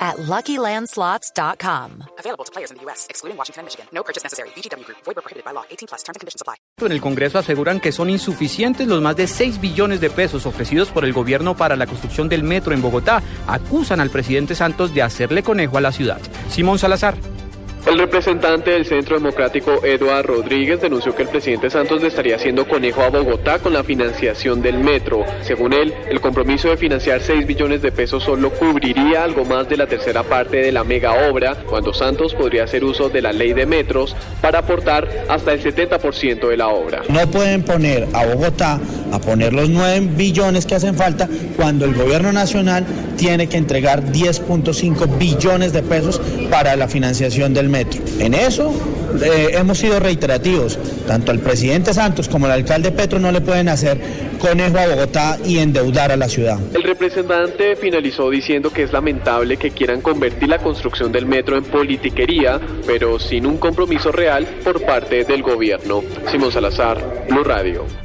at LuckyLandSlots.com. Available to players in the U.S., excluding Washington and Michigan. No purchase necessary. VGW Group. Void where prohibited by law. 18 plus. Terms and conditions apply. En el Congreso aseguran que son insuficientes los más de 6 billones de pesos ofrecidos por el gobierno para la construcción del metro en Bogotá. Acusan al presidente Santos de hacerle conejo a la ciudad. Simón Salazar. El representante del Centro Democrático, Eduard Rodríguez, denunció que el presidente Santos le estaría haciendo conejo a Bogotá con la financiación del metro. Según él, el compromiso de financiar 6 billones de pesos solo cubriría algo más de la tercera parte de la mega obra, cuando Santos podría hacer uso de la ley de metros para aportar hasta el 70% de la obra. No pueden poner a Bogotá a poner los 9 billones que hacen falta cuando el gobierno nacional tiene que entregar 10.5 billones de pesos para la financiación del metro. En eso eh, hemos sido reiterativos. Tanto el presidente Santos como el alcalde Petro no le pueden hacer conejo a Bogotá y endeudar a la ciudad. El representante finalizó diciendo que es lamentable que quieran convertir la construcción del metro en politiquería, pero sin un compromiso real por parte del gobierno. Simón Salazar, Blue Radio.